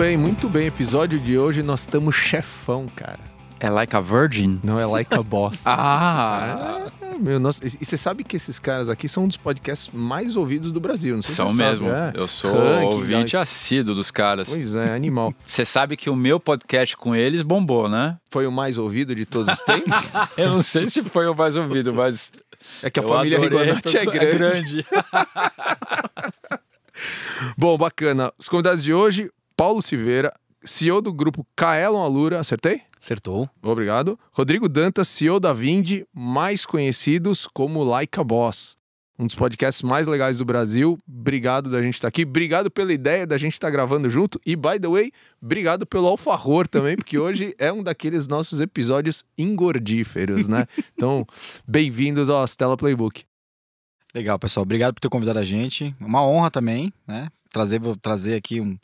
bem, muito bem. Episódio de hoje nós estamos chefão, cara. É like a virgin? Não é like a boss. Ah! É, meu, nossa, e você sabe que esses caras aqui são um dos podcasts mais ouvidos do Brasil, não sei São se mesmo. sabe. É. Eu sou ouvinte né? assíduo dos caras. Pois é, animal. Você sabe que o meu podcast com eles bombou, né? Foi o mais ouvido de todos os tempos? Eu não sei se foi o mais ouvido, mas. É que a eu família adorei. Rigonato é grande. Bom, bacana. Os convidados de hoje, Paulo Silveira, CEO do grupo Kaelon Alura, acertei? Acertou. Obrigado. Rodrigo Dantas, CEO da Vindi, mais conhecidos como Like a Boss. Um dos podcasts mais legais do Brasil. Obrigado da gente estar aqui. Obrigado pela ideia da gente estar gravando junto. E, by the way, obrigado pelo alfajor também, porque hoje é um daqueles nossos episódios engordíferos, né? Então, bem-vindos ao Stella Playbook. Legal, pessoal. Obrigado por ter convidado a gente. Uma honra também, né? Trazer, vou trazer aqui um.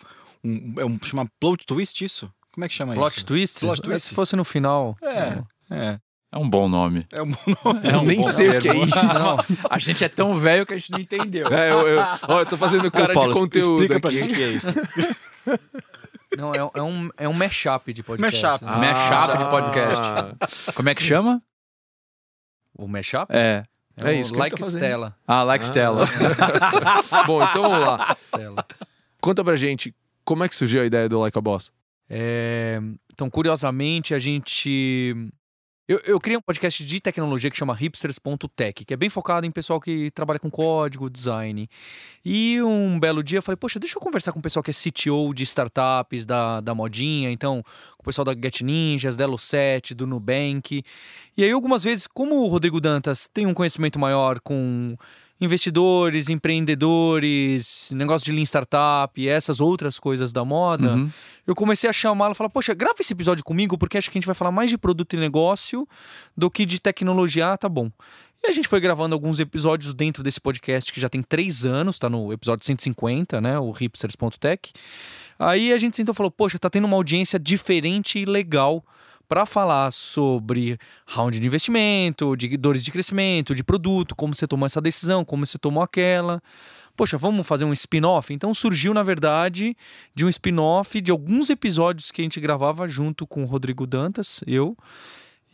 Um, é um chama plot twist isso? Como é que chama Plot isso? twist? Plot É, twist. Se fosse no final. É, é. É um bom nome. É um bom nome. É um nem bom sei o que é isso. Não, a gente é tão velho que a gente não entendeu. É, eu, eu, ó, eu tô fazendo cara Ô, Paulo, de conteúdo explica pra aqui. gente o que é isso. Não, é, é um, é um mashup de podcast. Mashup. né? Mashup de Ah. podcast. Como é que chama? O mashup? É. É isso que ele Like tá fazendo. Stella. Ah, like Ah. Stella. Bom, então vamos lá. Stella. Conta pra gente como é que surgiu a ideia do Like a Boss. É, então, curiosamente, a gente. Eu, eu criei um podcast de tecnologia que chama hipsters.tech, que é bem focado em pessoal que trabalha com código, design. E um belo dia eu falei, poxa, deixa eu conversar com o pessoal que é CTO de startups da, da modinha, então, com o pessoal da Get Ninjas, da Elo7, do Nubank. E aí, algumas vezes, como o Rodrigo Dantas tem um conhecimento maior com investidores, empreendedores, negócio de Lean Startup e essas outras coisas da moda, Uhum. eu comecei a chamá-lo e falar, poxa, grava esse episódio comigo, porque acho que a gente vai falar mais de produto e negócio do que de tecnologia. Ah, tá bom. E a gente foi gravando alguns episódios dentro desse podcast que já tem três anos, tá no episódio 150, né? O hipsters.tech. Aí a gente sentou e falou, poxa, tá tendo uma audiência diferente e legal para falar sobre round de investimento, de dores de crescimento, de produto, como você tomou essa decisão, como você tomou aquela. Poxa, vamos fazer um spin-off? Então surgiu, na verdade, de um spin-off de alguns episódios que a gente gravava junto com o Rodrigo Dantas, eu.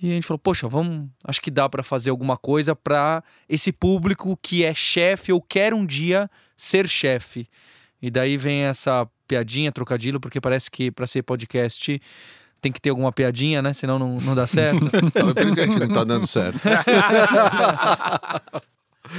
E a gente falou, poxa, vamos, acho que dá para fazer alguma coisa para esse público que é chefe ou quer um dia ser chefe. E daí vem essa piadinha, trocadilho, porque parece que para ser podcast tem que ter alguma piadinha, né? Senão não, não dá certo. Então, por isso que a gente não tá dando certo.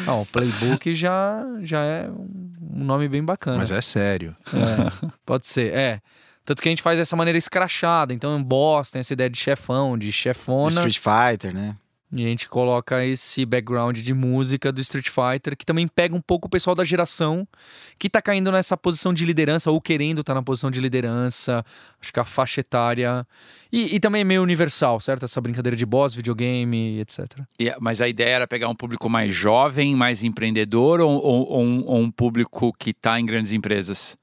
Não, o Playbook já, já é um nome bem bacana. Mas é sério. É, pode ser, é. Tanto que a gente faz dessa maneira escrachada. Então, em boss, tem essa ideia de chefão, de chefona. Street Fighter, né? E a gente coloca esse background de música do Street Fighter, que também pega um pouco o pessoal da geração que tá caindo nessa posição de liderança, ou querendo estar na posição de liderança. Acho que a faixa etária. E, e também é meio universal, certo? Essa brincadeira de boss, videogame, etc. Mas a ideia era pegar um público mais jovem, mais empreendedor ou, ou- ou um, ou um público que está em grandes empresas?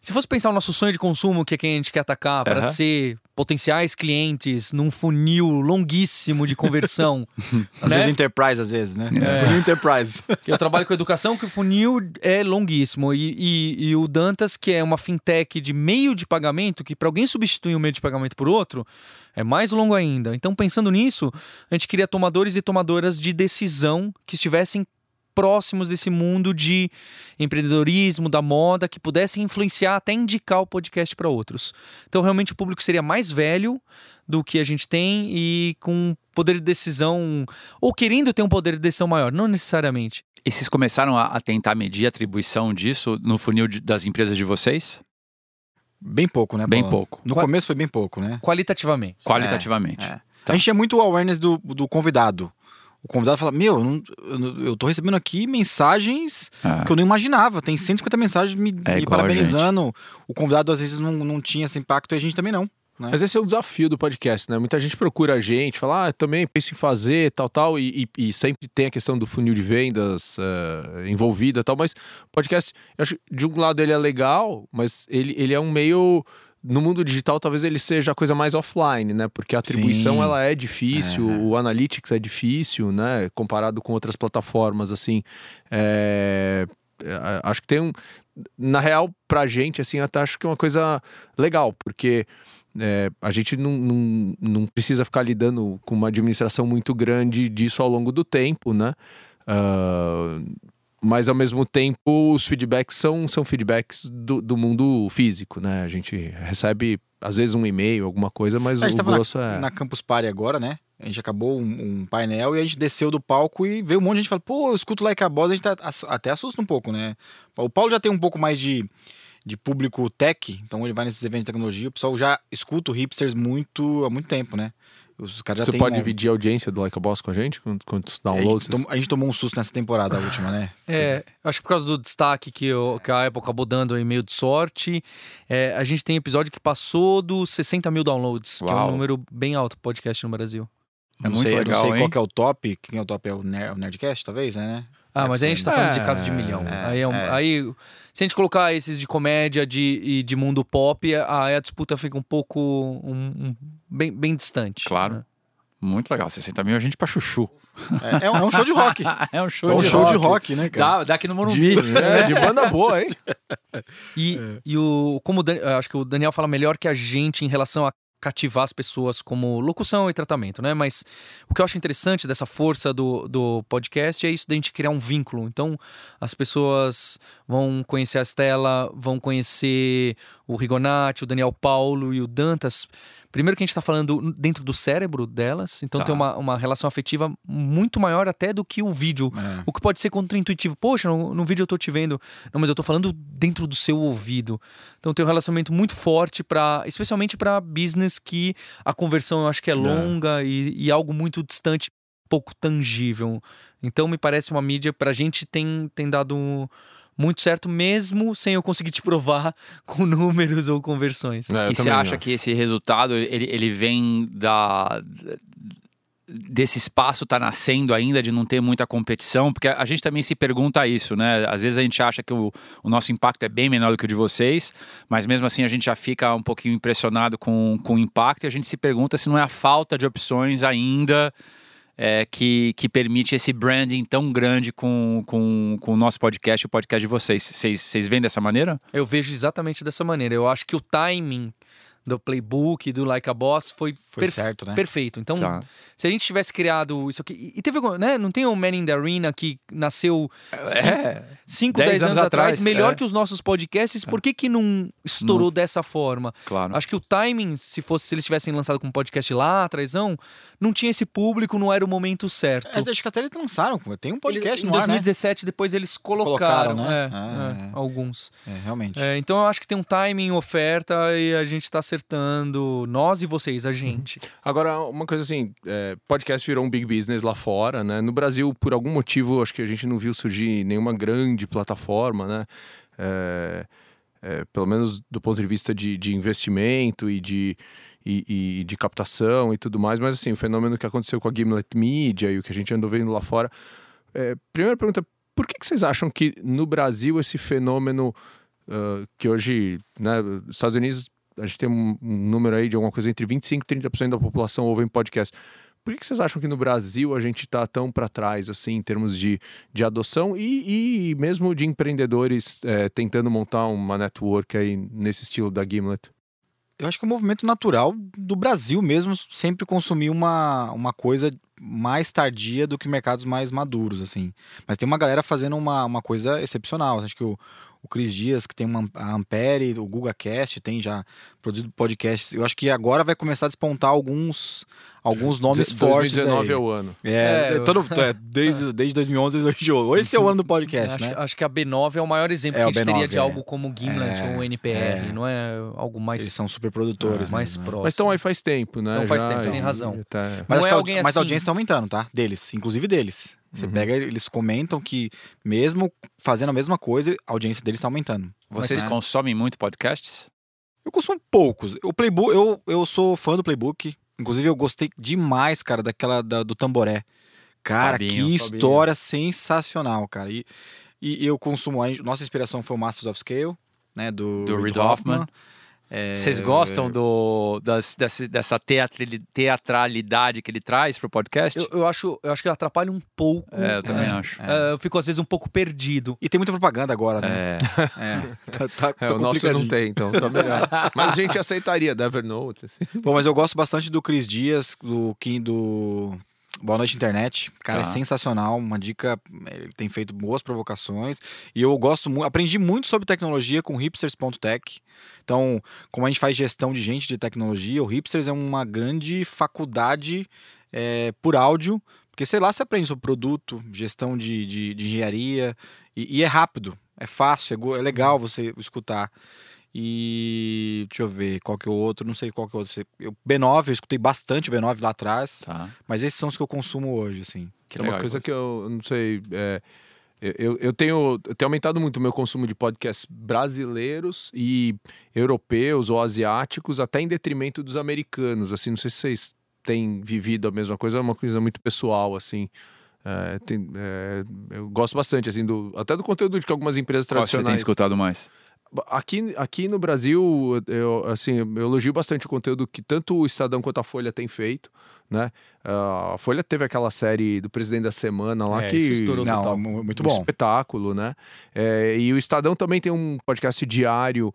Se fosse pensar o nosso sonho de consumo, que é quem a gente quer atacar, para Aham. ser potenciais clientes num funil longuíssimo de conversão. Às né? vezes Enterprise, às vezes, né? É. Funil Enterprise. Eu trabalho com educação, que o funil é longuíssimo. E, e- e o Dantas, que é uma fintech de meio de pagamento, que para alguém substituir um meio de pagamento por outro, é mais longo ainda. Então, pensando nisso, a gente queria tomadores e tomadoras de decisão que estivessem próximos desse mundo de empreendedorismo, da moda, que pudessem influenciar até indicar o podcast para outros. Então, realmente, o público seria mais velho do que a gente tem e com poder de decisão, ou querendo ter um poder de decisão maior, não necessariamente. E vocês começaram a, tentar medir a atribuição disso no funil de- das empresas de vocês? Bem pouco, né? Bem pouco. No Qua- começo foi bem pouco, né? Qualitativamente. Qualitativamente. É. Tá. A gente tinha muito awareness do, do convidado. O convidado fala: Meu, eu, não- eu tô recebendo aqui mensagens Ah. que eu não imaginava. Tem 150 mensagens me, É me igual parabenizando. O convidado às vezes não, não tinha esse impacto e a gente também não. Né? Mas esse é o desafio do podcast, né? Muita gente procura a gente, fala, ah, eu também penso em fazer, tal, tal, e, e- e sempre tem a questão do funil de vendas eh, envolvida tal, mas o podcast, eu acho que de um lado ele é legal, mas ele, ele é um meio. No mundo digital, talvez ele seja a coisa mais offline, né? Porque a atribuição Sim. ela é difícil, o analytics é difícil, né? Comparado com outras plataformas, assim. É, é, acho que tem um. Na real, pra gente, assim, até acho que é uma coisa legal, porque é, a gente não, não, não precisa ficar lidando com uma administração muito grande disso ao longo do tempo, né? Ah, mas ao mesmo tempo os feedbacks são, são feedbacks do, do mundo físico, né? A gente recebe às vezes um e-mail, alguma coisa, mas o grosso é. na Campus Party agora, né? A gente acabou um, um painel e a gente desceu do palco e veio um monte de gente falando, pô, eu escuto Like a Boss, a gente tá, até assusta um pouco, né? O Paulo já tem um pouco mais de, de público tech, então ele vai nesses eventos de tecnologia, o pessoal já escuta o hipsters muito, há muito tempo, né? Os caras já Você pode um- dividir a audiência do Like a Boss com a gente? Quantos- Quantos a, downloads? gente tom- a gente tomou um susto nessa temporada, a última, né? É, acho que por causa do destaque que, o- que a Apple acabou dando aí meio de sorte, é, a gente tem episódio que passou dos 60 mil downloads, que é um Uau. número bem alto podcast no Brasil. É não muito sei, eu legal, não sei hein? qual que é o top, quem é o top é o, Ner- o Nerdcast, talvez, né? Ah, É mas a gente tá falando de É, casa de milhão. é, aí, é um- é. aí, se a gente colocar esses de comédia de, e de mundo pop, a, a disputa fica um pouco um- um- bem, bem distante. Claro. né? Muito legal. 60 mil a gente pra chuchu. É, é um, é um show de rock. é um show, É um de, show rock. de rock, né, cara? Dá, dá aqui no Morumbi. É, de banda boa, hein? E, e o, como o Dan- eu acho que o Daniel fala melhor que a gente em relação a cativar as pessoas como locução e tratamento, né? Mas o que eu acho interessante dessa força do, do podcast é isso da gente criar um vínculo. Então, as pessoas vão conhecer a Estela, vão conhecer o Rigonati, o Daniel Paulo e o Dantas. Primeiro que a gente está falando dentro do cérebro delas, então Tá. tem uma, uma relação afetiva muito maior até do que o vídeo. É. O que pode ser contraintuitivo. Poxa, no, no vídeo eu tô te vendo. Não, mas eu tô falando dentro do seu ouvido. Então tem um relacionamento muito forte para, especialmente para business que a conversão eu acho que é longa e, e algo muito distante, pouco tangível. Então me parece uma mídia pra gente tem tem dado muito certo mesmo sem eu conseguir te provar com números ou conversões. É, E você acha que esse resultado ele, ele vem da desse espaço tá nascendo ainda de não ter muita competição, porque a gente também se pergunta isso, né? Às vezes a gente acha que o, o nosso impacto é bem menor do que o de vocês, mas mesmo assim a gente já fica um pouquinho impressionado com, com o impacto e a gente se pergunta se não é a falta de opções ainda é, que, que permite esse branding tão grande com, com, com o nosso podcast e o podcast de vocês. Vocês, vocês veem dessa maneira? Eu vejo exatamente dessa maneira. Eu acho que o timing do playbook do Like a Boss foi, Foi certo, né? perfeito. Então, Tá. se a gente tivesse criado isso aqui. E teve, né? Não tem o Man in the Arena que nasceu É. 5, 10 10 anos, anos atrás, melhor é. que os nossos podcasts. Por que, que não estourou dessa forma? Claro. Acho que o timing, se fosse se eles tivessem lançado com podcast lá atrás, não tinha esse público, não era o momento certo. É, acho que até eles lançaram, tem um podcast Ele- em no ar, né? 2017, depois eles colocaram, Colocaram, né? é, Ah, é, é. alguns. É, realmente. É, então eu acho que tem um timing, oferta e a gente tá acertando, nós e vocês, a gente. Agora, uma coisa assim, é, podcast virou um big business lá fora, né? No Brasil, por algum motivo, acho que a gente não viu surgir nenhuma grande plataforma, né? É, é, pelo menos do ponto de vista de, de investimento e de, e, e de captação e tudo mais. Mas assim, o fenômeno que aconteceu com a Gimlet Media e o que a gente andou vendo lá fora. É, primeira pergunta, por que, que vocês acham que no Brasil esse fenômeno ah, que hoje, né, Estados Unidos a gente tem um, número aí de alguma coisa entre 25 e 30% da população ouvem podcast. Por que, que vocês acham que no Brasil a gente está tão para trás, assim, em termos de, de adoção e, e mesmo de empreendedores eh, tentando montar uma network aí nesse estilo da Gimlet? Eu acho que é um movimento natural do Brasil mesmo sempre consumir uma, uma coisa mais tardia do que mercados mais maduros, assim. Mas tem uma galera fazendo uma, uma coisa excepcional. Acho que o, o Cris Dias, que tem uma, a Ampere, o GugaCast, tem já produzido podcasts. Eu acho que agora vai começar a despontar alguns, alguns nomes Deze- fortes 2019 aí. é o ano. É, É, eu- todo, é, desde, desde 2011 hoje. Esse é o ano do podcast, acho, né? acho que a B9 é o maior exemplo É, que a gente teria B9, de é. algo como Gimlet É, ou NPR, é. não é algo mais, Eles são super produtores. mais mesmo, né? próximo. Mas estão aí faz tempo, né? Então faz já, tempo, tem razão. até- Mas, Não é alguém mas a assim. audiência está aumentando, tá? Deles, inclusive deles. Você Uhum. pega, eles comentam que mesmo fazendo a mesma coisa, a audiência deles está aumentando. Vocês né? consomem muito podcasts? Eu consumo poucos. O Playbook, eu, eu sou fã do Playbook. Inclusive, eu gostei demais, cara, daquela da- do Tamboré. Cara, Fabinho, que Fabinho. história sensacional, cara. E, e eu consumo. a- Nossa inspiração foi o Masters of Scale, né? Do, Do Reid Reid Hoffman. É, Vocês gostam do, das- dessa teatrali- teatralidade que ele traz pro podcast? Eu, eu acho, eu acho que atrapalha um pouco. É, eu também É. acho. É, eu fico às vezes um pouco perdido. E tem muita propaganda agora, né? É. É. Tá, tá, É, tá o nosso não complicadinho. tem, então tá melhor. Mas a gente aceitaria, da Evernote. Assim. Pô, mas eu gosto bastante do Cris Dias, do Kim do Boa Noite Internet. Cara, Tá. é sensacional, uma dica. Ele tem feito boas provocações. E eu gosto muito, aprendi muito sobre tecnologia com hipsters.tech. Então, como a gente faz gestão de gente de tecnologia, o Hipsters é uma grande faculdade é, por áudio. Porque, sei lá, você aprende sobre produto, gestão de, de, de engenharia. E, e é rápido, é fácil, é, é legal você escutar. E deixa eu ver qual que é o outro, não sei qual que é o outro. Eu, B9, eu escutei bastante B9 lá atrás, Tá. mas esses são os que eu consumo hoje, assim. Que é uma legal. coisa que eu não sei. é, eu, eu, tenho, eu tenho aumentado muito o meu consumo de podcasts brasileiros e europeus ou asiáticos, até em detrimento dos americanos. Assim, não sei se vocês têm vivido a mesma coisa, é uma coisa muito pessoal, assim. É, tem- é, eu gosto bastante, assim, do, até do conteúdo que algumas empresas Qual você tem tradicionais. escutado mais? Aqui, aqui no Brasil, eu, assim, eu elogio bastante o conteúdo que tanto o Estadão quanto a Folha têm feito, né? Ah, a Folha teve aquela série do Presidente da Semana lá É, que... isso estourou Não, total. mu- muito um bom. espetáculo, né? É, e o Estadão também tem um podcast diário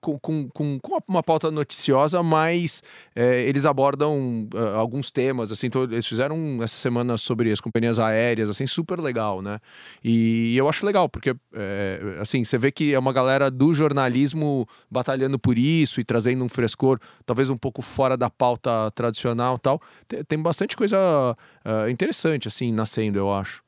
com, com, com, uma- pauta noticiosa, mas é, eles abordam ah, alguns temas, assim, então eles fizeram essa semana sobre as companhias aéreas, assim, super legal, né? E eu acho legal, porque, é, assim, você vê que é uma galera do jornalismo batalhando por isso e trazendo um frescor, talvez um pouco fora da pauta tradicional tal. Tem, tem bastante coisa ah, interessante, assim, nascendo, eu acho.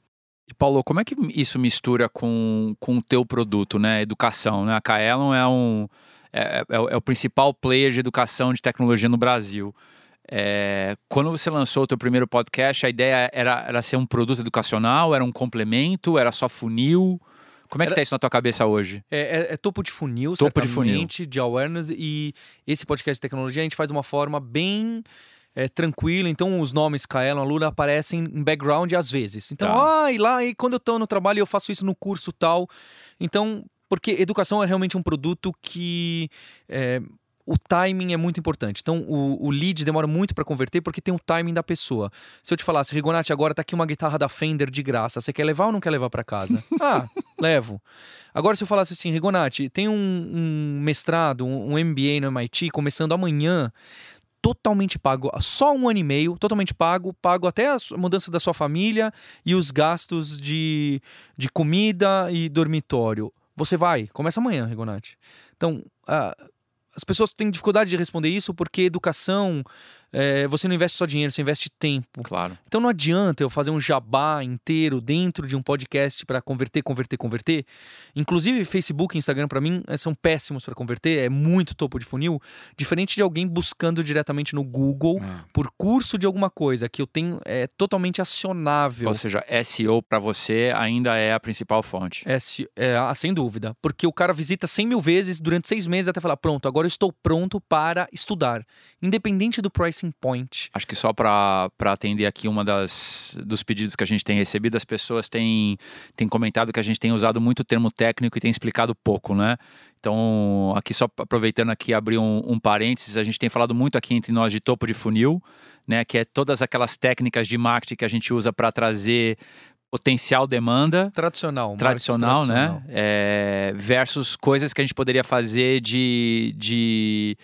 E Paulo, como é que isso mistura com, com o teu produto, né? Educação, né? A Kaelon é um é, é o- é o principal player de educação de tecnologia no Brasil. É, quando você lançou o teu primeiro podcast, a ideia era, era ser um produto educacional, era um complemento, era só funil? Como é que Era- tá isso na tua cabeça hoje? É, é- é topo de funil, Topo de certamente, de awareness. E esse podcast de tecnologia a gente faz de uma forma bem é, tranquila. Então, os nomes Kaelon, Aluna aparecem em background às vezes. Então, Tá. ah, e lá, e quando eu tô no trabalho, eu faço isso no curso tal. Então, porque educação é realmente um produto que. é, o timing é muito importante. Então, o, o lead demora muito para converter porque tem o timing da pessoa. Se eu te falasse, Rigonati, agora tá aqui uma guitarra da Fender de graça, você quer levar ou não quer levar para casa? ah, levo. Agora, se eu falasse assim, Rigonati, tem um, um mestrado, um, um MBA no MIT começando amanhã, totalmente pago, só um ano e meio, totalmente pago, pago até a mudança da sua família e os gastos de, de comida e dormitório. Você vai, começa amanhã, Rigonati. Então, ah, as pessoas têm dificuldade de responder isso porque educação, eh, você não investe só dinheiro, você investe tempo. Claro. Então não adianta eu fazer um jabá inteiro dentro de um podcast para converter, converter, converter. Inclusive Facebook e Instagram para mim eh, são péssimos para converter, é muito topo de funil, diferente de alguém buscando diretamente no Google É. por curso de alguma coisa que eu tenho é totalmente acionável. Ou seja, SEO para você ainda é a principal fonte. É, se- é, ah, sem dúvida. Porque o cara visita 100 mil vezes durante seis meses até falar: pronto, agora eu estou pronto para estudar. Independente do pricing point. Acho que só para atender aqui uma das dos pedidos que a gente tem recebido, as pessoas têm, têm comentado que a gente tem usado muito termo técnico e tem explicado pouco, né? Então, aqui só aproveitando aqui abrir um, um parênteses, a gente tem falado muito aqui entre nós de topo de funil, né? Que é todas aquelas técnicas de marketing que a gente usa para trazer potencial demanda Tradicional. tradicional, tradicional. né? É, versus coisas que a gente poderia fazer de, de,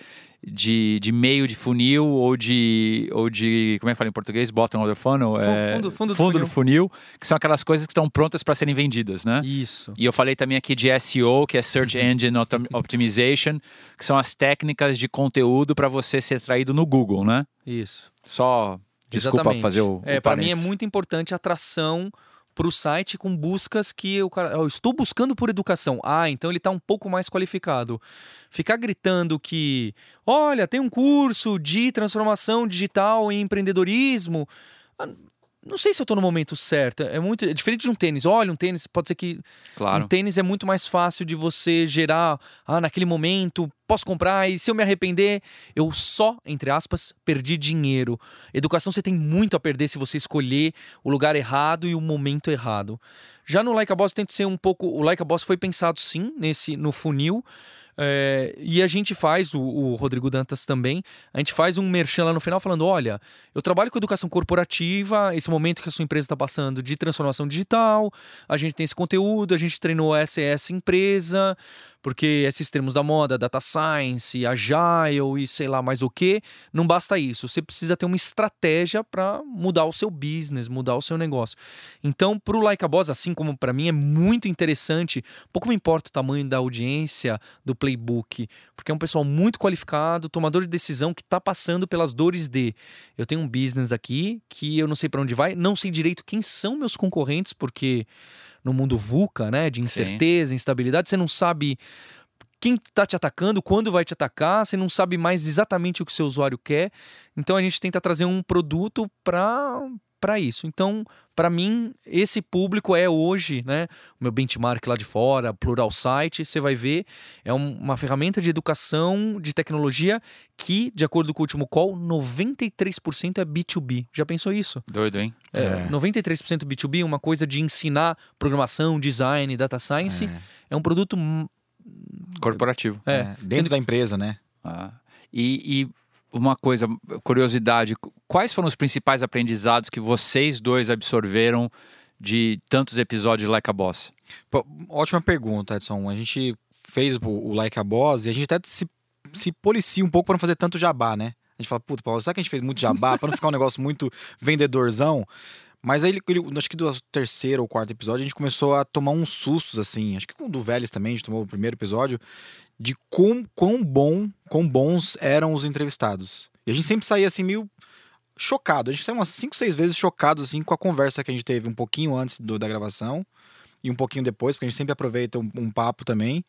de, de meio de funil ou de, ou de. Como é que fala em português? Bottom of the funnel? Fu- É, fundo- fundo do do funil, que são aquelas coisas que estão prontas para serem vendidas, né? Isso. E eu falei também aqui de SEO, que é Search Uhum. Engine Optim- Optimization, que são as técnicas de conteúdo para você ser traído no Google, né? Isso. Só desculpa Exatamente. fazer o. É, para mim é muito importante a atração para o site com buscas que o cara. Eu estou buscando por educação. Ah, então ele está um pouco mais qualificado. Ficar gritando que, olha, tem um curso de transformação digital em empreendedorismo. Não sei se eu estou no momento certo. É muito é diferente de um tênis. Olha, um tênis pode ser que Claro. um tênis é muito mais fácil de você gerar, ah, naquele momento, posso comprar e se eu me arrepender, eu só, entre aspas, perdi dinheiro. Educação você tem muito a perder se você escolher o lugar errado e o momento errado. Já no Like a Boss tenta ser um pouco. O Like a Boss foi pensado sim nesse no funil. É, e a gente faz, o, o, Rodrigo Dantas também, a gente faz um merchan lá no final falando: olha, eu trabalho com educação corporativa, esse momento que a sua empresa está passando de transformação digital, a gente tem esse conteúdo, a gente treinou essa essa empresa, porque esses termos da moda, data science, agile e sei lá mais o que, não basta isso. Você precisa ter uma estratégia para mudar o seu business, mudar o seu negócio. Então, para o Like a Boss, assim como para mim, é muito interessante. Pouco me importa o tamanho da audiência, do playbook, porque é um pessoal muito qualificado, tomador de decisão que está passando pelas dores de eu tenho um business aqui que eu não sei para onde vai, não sei direito quem são meus concorrentes, porque no mundo VUCA, né? De incerteza, Sim. instabilidade, você não sabe quem está te atacando, quando vai te atacar, você não sabe mais exatamente o que o seu usuário quer. Então a gente tenta trazer um produto para para isso. Então, para mim, esse público é hoje, né? O meu benchmark lá de fora, Plural Site, você vai ver, é uma ferramenta de educação, de tecnologia que, de acordo com o último call, 93% é B2B. Já pensou isso? Doido, hein? É, é. 93% B2B, uma coisa de ensinar programação, design, data science, é, é um produto corporativo. É, é dentro Sendo... da empresa, né? Ah. E, e uma coisa, curiosidade, quais foram os principais aprendizados que vocês dois absorveram de tantos episódios de Like a Boss? Pô, ótima pergunta, Edson. A gente fez o, Like a Boss e a gente até se, se policia um pouco para não fazer tanto jabá, né? A gente fala, puta, Paulo, será que a gente fez muito jabá para não ficar um negócio muito vendedorzão? Mas aí, acho que do terceiro ou quarto episódio, a gente começou a tomar uns sustos, assim. Acho que com o do Vélez também, a gente tomou o primeiro episódio, de quão, quão bom, quão bons eram os entrevistados. E a gente sempre saía assim meio chocado. A gente saiu umas 5, 6 vezes chocado assim com a conversa que a gente teve um pouquinho antes do, da gravação e um pouquinho depois, porque a gente sempre aproveita um, um papo também.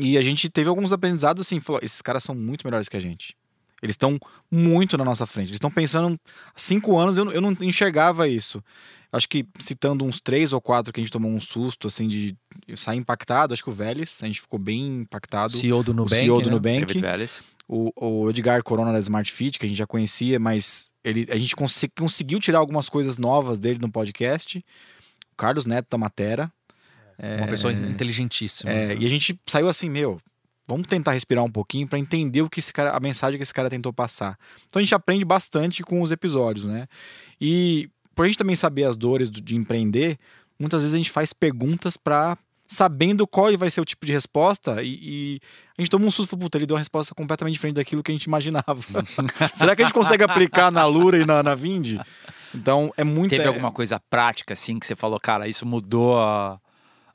E a gente teve alguns aprendizados assim, falou, esses caras são muito melhores que a gente. Eles estão muito na nossa frente. Eles estão pensando. Há cinco anos eu, eu não enxergava isso. Acho que citando uns três ou quatro que a gente tomou um susto, assim, de sair impactado. Acho que o Vélez, a gente ficou bem impactado. CEO do Nubank. O CEO do né? Nubank. O, o Edgar Corona da Smart Fit, que a gente já conhecia, mas ele, a gente cons conseguiu tirar algumas coisas novas dele no podcast. O Carlos Neto da Matera. Uma é, pessoa inteligentíssima. É, né? E a gente saiu assim, meu, Vamos tentar respirar um pouquinho para entender o que esse cara, a mensagem que esse cara tentou passar. Então a gente aprende bastante com os episódios, né? E por a gente também saber as dores de empreender, muitas vezes a gente faz perguntas para sabendo qual vai ser o tipo de resposta e, e a gente toma um susto, puta, ele deu uma resposta completamente diferente daquilo que a gente imaginava. Será que a gente consegue aplicar na Lura e na, na Vind? Então é muito. Teve é... alguma coisa prática assim que você falou, cara, isso mudou a,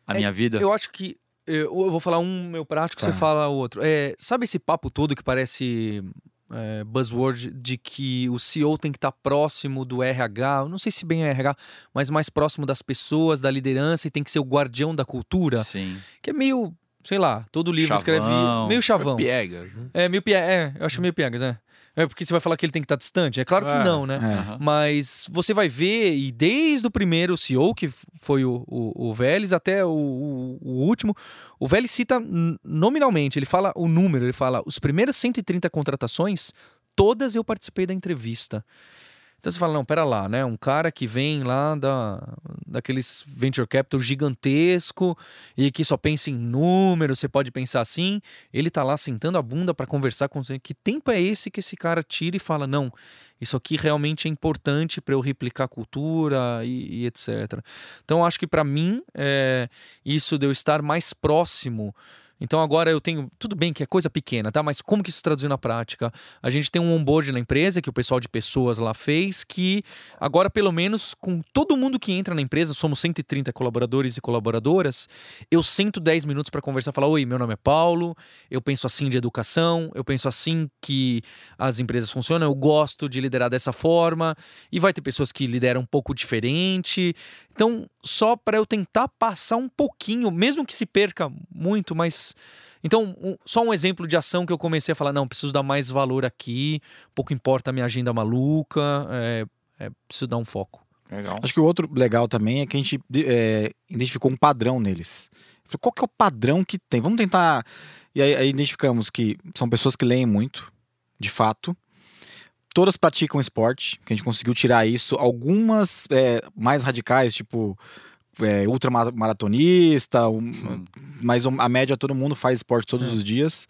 a é, minha vida? Eu acho que eu vou falar um meu prático, tá. você fala o outro. É, sabe esse papo todo que parece é, buzzword de que o CEO tem que estar tá próximo do RH, não sei se bem é RH, mas mais próximo das pessoas, da liderança e tem que ser o guardião da cultura. Sim. Que é meio, sei lá, todo livro chavão, escreve meio chavão. Piegas. Né? É, meio piegas, é, eu acho meio piegas, é. É porque você vai falar que ele tem que estar distante? É claro que é, não, né? É. Mas você vai ver, e desde o primeiro CEO, que foi o, o, o Vélez, até o, o, o, último, o Vélez cita nominalmente, ele fala o número, ele fala: os primeiros 130 contratações, todas eu participei da entrevista. Então você fala, não, pera lá, né? Um cara que vem lá da, daqueles venture capital gigantesco e que só pensa em números, você pode pensar assim, ele tá lá sentando a bunda para conversar com você. Que tempo é esse que esse cara tira e fala, não, isso aqui realmente é importante para eu replicar a cultura e, e etc. Então acho que para mim, é, isso de eu estar mais próximo então agora eu tenho. Tudo bem que é coisa pequena, tá? Mas como que isso se traduziu na prática? A gente tem um onboard na empresa que o pessoal de pessoas lá fez, que agora, pelo menos, com todo mundo que entra na empresa, somos 130 colaboradores e colaboradoras, eu sento 10 minutos para conversar falar: Oi, meu nome é Paulo, eu penso assim de educação, eu penso assim que as empresas funcionam, eu gosto de liderar dessa forma, e vai ter pessoas que lideram um pouco diferente. Então, só para eu tentar passar um pouquinho, mesmo que se perca muito, mas. Então, um, só um exemplo de ação que eu comecei a falar: não, preciso dar mais valor aqui, pouco importa a minha agenda maluca, é, é, preciso dar um foco. Legal. Acho que o outro legal também é que a gente é, identificou um padrão neles. Falei, qual que é o padrão que tem? Vamos tentar. E aí, aí identificamos que são pessoas que leem muito, de fato. Todas praticam esporte, que a gente conseguiu tirar isso. Algumas é, mais radicais, tipo é, ultramaratonista, um, mas a média todo mundo faz esporte todos os dias.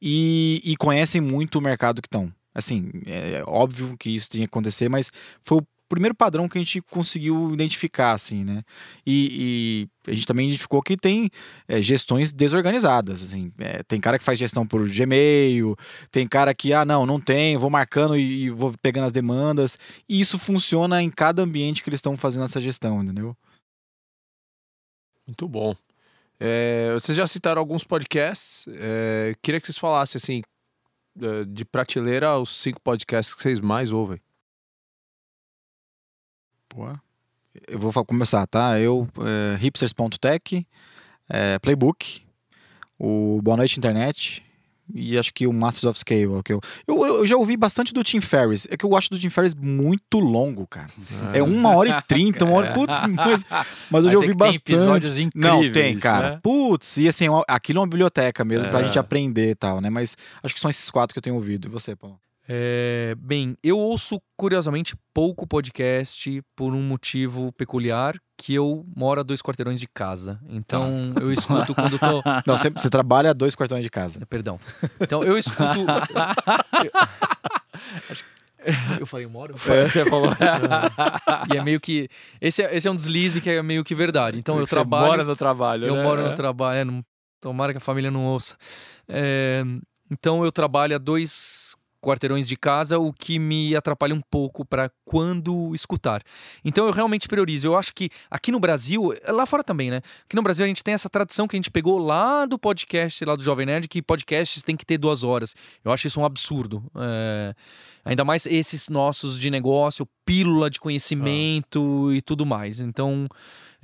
E, e conhecem muito o mercado que estão. Assim, é óbvio que isso tinha que acontecer, mas foi o primeiro padrão que a gente conseguiu identificar, assim, né? E, e a gente também identificou que tem é, gestões desorganizadas, assim. É, tem cara que faz gestão por Gmail, tem cara que, ah, não, não tem, vou marcando e, e vou pegando as demandas. E isso funciona em cada ambiente que eles estão fazendo essa gestão, entendeu? Muito bom. É, vocês já citaram alguns podcasts. É, queria que vocês falassem, assim, é, de prateleira, os cinco podcasts que vocês mais ouvem. Pô. Eu vou começar, tá? Eu, é, hipsters.tech, é, Playbook, o Boa Noite Internet e acho que o Masters of Scale. Que eu, eu, eu já ouvi bastante do Tim Ferriss. É que eu acho do Tim Ferriss muito longo, cara. É uma hora e trinta, uma hora. Putz, mas, mas eu já é ouvi tem bastante. episódios Não, incríveis, tem, cara. né? Putz, e assim, aquilo é uma biblioteca mesmo pra É. gente aprender e tal, né? Mas acho que são esses quatro que eu tenho ouvido. E você, Paulo? É, bem, eu ouço curiosamente pouco podcast por um motivo peculiar, que eu moro a dois quarteirões de casa. Então eu escuto quando tô. Não, você, você trabalha a dois quartões de casa. Perdão. Então eu escuto. Eu falei, moro? Você falou. E é meio que. Esse é, esse é um deslize que é meio que verdade. Então eu Você trabalho. mora no trabalho. Eu né? moro no trabalho. É, não- tomara que a família não ouça. É, então eu trabalho a dois quarteirões de casa, o que me atrapalha um pouco para quando escutar. Então eu realmente priorizo. Eu acho que aqui no Brasil, lá fora também, né? Aqui no Brasil a gente tem essa tradição que a gente pegou lá do podcast, lá do Jovem Nerd, que podcasts tem que ter duas horas. Eu acho isso um absurdo. É, Ainda mais esses nossos de negócio, pílula de conhecimento e tudo mais. Então,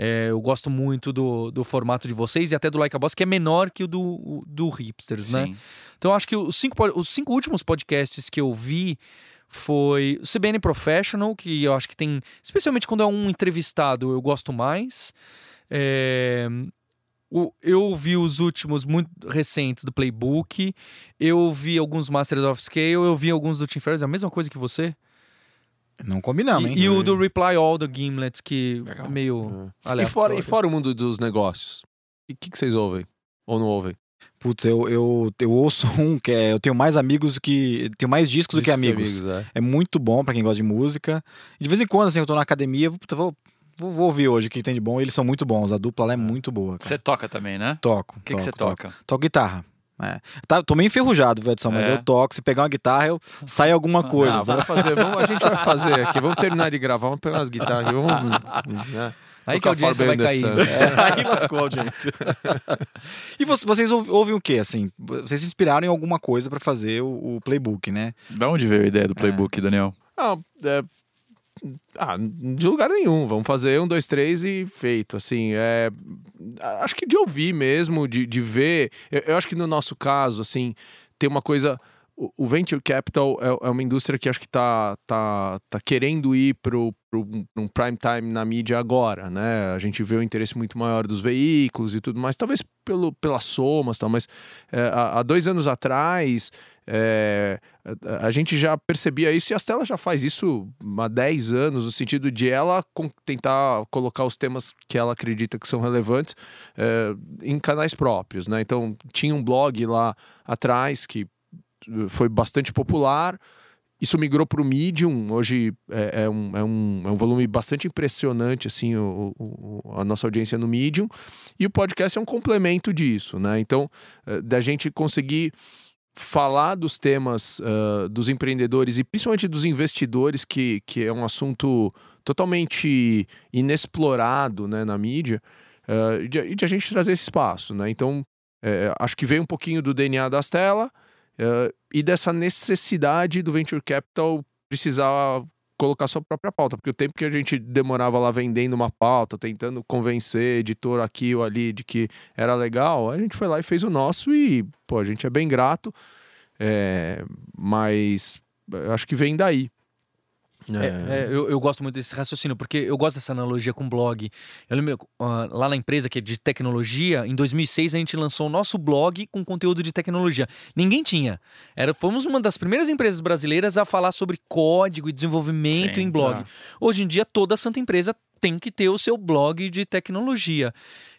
é, eu gosto muito do, do formato de vocês e até do Like a Boss, que é menor que o do, do Hipsters, né? Sim. Então, eu acho que os cinco, os cinco últimos podcasts que eu vi foi o CBN Professional, que eu acho que tem, especialmente quando é um entrevistado, eu gosto mais. É, eu vi os últimos muito recentes do Playbook, eu vi alguns Masters of Scale, eu vi alguns do Tim Ferriss, é a mesma coisa que você? Não combinamos, hein? e, e o do Reply All do Gimlet, que Legal. é meio E aleatório. fora, e fora o mundo dos negócios? O que, que vocês ouvem? Ou não ouvem? Putz, eu, eu, eu ouço um que é. Eu tenho mais amigos que. Tenho mais discos do que amigos. é. É muito bom pra quem gosta de música. E de vez em quando, assim, eu tô na academia, puta, vou, vou, vou ouvir hoje o que tem de bom. Eles são muito bons. A dupla lá é muito boa. Cara. Você toca também, né? Toco. O que, que você toco, toca? Toco guitarra. É. Tá, tô meio enferrujado, viu, Edson, mas É? eu toco. Se pegar uma guitarra, eu sai alguma coisa. Sabe? vamos fazer, vamos- a gente vai fazer aqui. Vamos terminar de gravar, vamos pegar umas guitarras aqui. Vamos, né? Aí que a audiência vai cair. É, aí lascou a audiência. e vo- vocês ouv- ouvem o quê, assim? Vocês se inspiraram em alguma coisa pra fazer o, o playbook, né? Da onde veio a ideia do playbook, Daniel? Ah, é, ah, de lugar nenhum. Vamos fazer um, dois, três e feito. Assim, é, acho que de ouvir mesmo, de, de ver. Eu, eu acho que no nosso caso, assim, tem uma coisa. O, o venture capital é, é uma indústria que acho que tá, tá, tá querendo ir pro um prime time na mídia agora, né? A gente vê o interesse muito maior dos veículos e tudo mais, talvez pelo, pelas somas, tal, mas é, há, há dois anos atrás é, a, gente já percebia isso e a Stella já faz isso há 10 anos, no sentido de ela tentar colocar os temas que ela acredita que são relevantes é, em canais próprios, né? Então tinha um blog lá atrás que eh, foi bastante popular. Isso migrou para o Medium. Hoje é, é um, é, um, é um volume bastante impressionante, assim, o- o- a nossa audiência no Medium. E o podcast é um complemento disso, né? Então, eh, da gente conseguir falar dos temas ah, dos empreendedores e principalmente dos investidores, que, que é um assunto totalmente inexplorado né, na mídia, e de, de a gente trazer esse espaço, né? Então, eh, acho que veio um pouquinho do DNA da Stella eh, e dessa necessidade do Venture Capital precisar colocar sua própria pauta, porque o tempo que a gente demorava lá vendendo uma pauta, tentando convencer editor aqui ou ali de que era legal, a gente foi lá e fez o nosso e, pô, a gente é bem grato, é, mas acho que vem daí. É, é, eu, eu gosto muito desse raciocínio, porque eu gosto dessa analogia com blog. Eu lembro, uh, lá na empresa que é de tecnologia, em 2006 a gente lançou o nosso blog com conteúdo de tecnologia. Ninguém tinha. Era, fomos uma das primeiras empresas brasileiras a falar sobre código e desenvolvimento Sim, em blog. tá. Hoje em dia, toda santa empresa tem que ter o seu blog de tecnologia.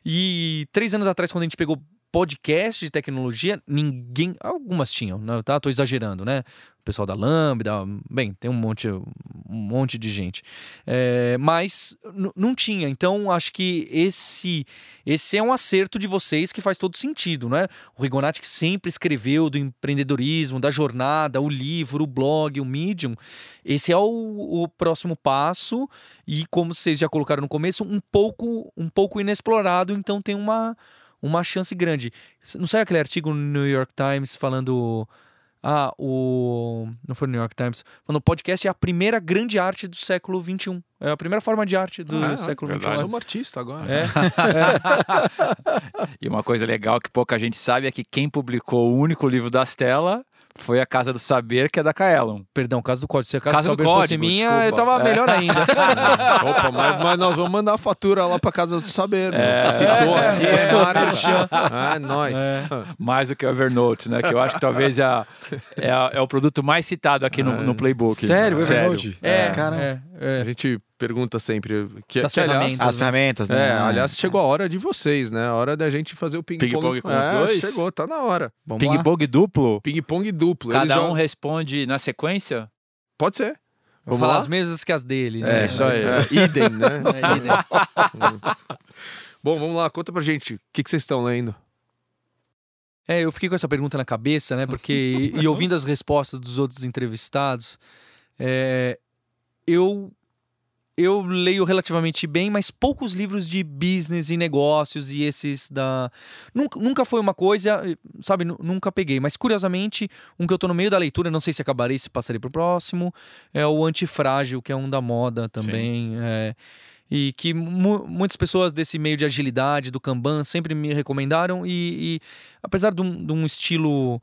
E três anos atrás, quando a gente pegou podcast de tecnologia, ninguém. Algumas tinham, né? tá? Tô exagerando, né? O pessoal da Lambda, bem, tem um monte, um monte de gente. É, mas não tinha. Então, acho que esse esse é um acerto de vocês que faz todo sentido, né? O Rigonati que sempre escreveu do empreendedorismo, da jornada, o livro, o blog, o Medium. Esse é o, o próximo passo e, como vocês já colocaram no começo, um pouco, um pouco inexplorado, então tem uma, uma chance grande. Não sai aquele artigo no New York Times falando. Ah, o. Não foi no New York Times. Falando o podcast é a primeira grande arte do século XXI. É a primeira forma de arte do Ah, século verdade. Eu XXI. sou um artista agora. É. E uma coisa legal que pouca gente sabe é que quem publicou o único livro das telas foi a Casa do Saber, que é da Kaelon. Perdão, caso do código. Se a casa, Casa do do Saber fosse Código, minha, eu desculpa. tava melhor ainda. Opa, mas, mas nós vamos mandar a fatura lá pra Casa do Saber. meu. É. Citou aqui, é É. Ah, é nóis. Mais do que o Evernote, né? Que eu acho que talvez é, é, é o produto mais citado aqui no, no Playbook. Sério, o Evernote? É, Cara, é, é. A gente pergunta sempre. Que, Das que, aliás, ferramentas. As ferramentas, né? É, aliás, chegou a hora de vocês, né? A hora da gente fazer o ping-pong. Ping-pong com os é, dois? Chegou, tá na hora. Ping-pong duplo. Ping-pong duplo. Eles Cada um jogam- responde na sequência? Pode ser. Vou Vamos falar lá? as mesmas que as dele. É, né? isso aí. É, idem, né? É, idem. Bom, vamos lá, conta pra gente. O que, que vocês estão lendo? É, eu fiquei com essa pergunta na cabeça, né? Porque, e ouvindo as respostas dos outros entrevistados, é, eu, eu leio relativamente bem, mas poucos livros de business e negócios e esses da. Nunca, nunca foi uma coisa, sabe? nu- Nunca peguei. Mas curiosamente, um que eu tô no meio da leitura, não sei se acabarei, se passarei pro próximo, é o Antifrágil, que é um da moda também. é, e que mu- muitas pessoas desse meio de agilidade, do Kanban, sempre me recomendaram. E, e apesar de um, de um estilo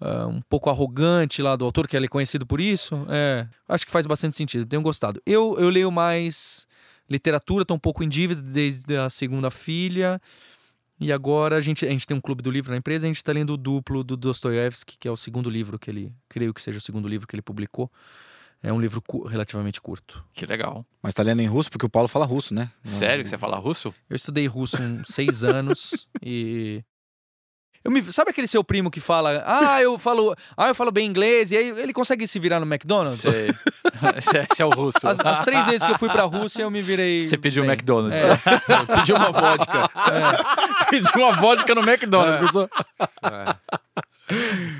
ah, um pouco arrogante lá do autor, que ele é conhecido por isso, é, acho que faz bastante sentido, tenho gostado. Eu, eu leio mais literatura, estou um pouco em dívida desde a segunda filha. E agora a gente, a gente tem um clube do livro na empresa, a gente está lendo o duplo do Dostoiévski, que é o segundo livro que ele, creio que seja o segundo livro que ele publicou. É um livro cu- relativamente curto. Que legal. Mas tá lendo em russo porque o Paulo fala russo, né? Sério que você fala russo? Eu estudei russo uns seis anos e. Eu me... Sabe aquele seu primo que fala, ah, eu falo, ah, eu falo bem inglês, e aí ele consegue se virar no McDonald's? Sei. esse, é, esse é o russo. As, as três vezes que eu fui pra Rússia, eu me virei. Você pediu o bem. McDonald's. É. Pediu uma vodka. Pediu uma vodka no McDonald's. pessoal.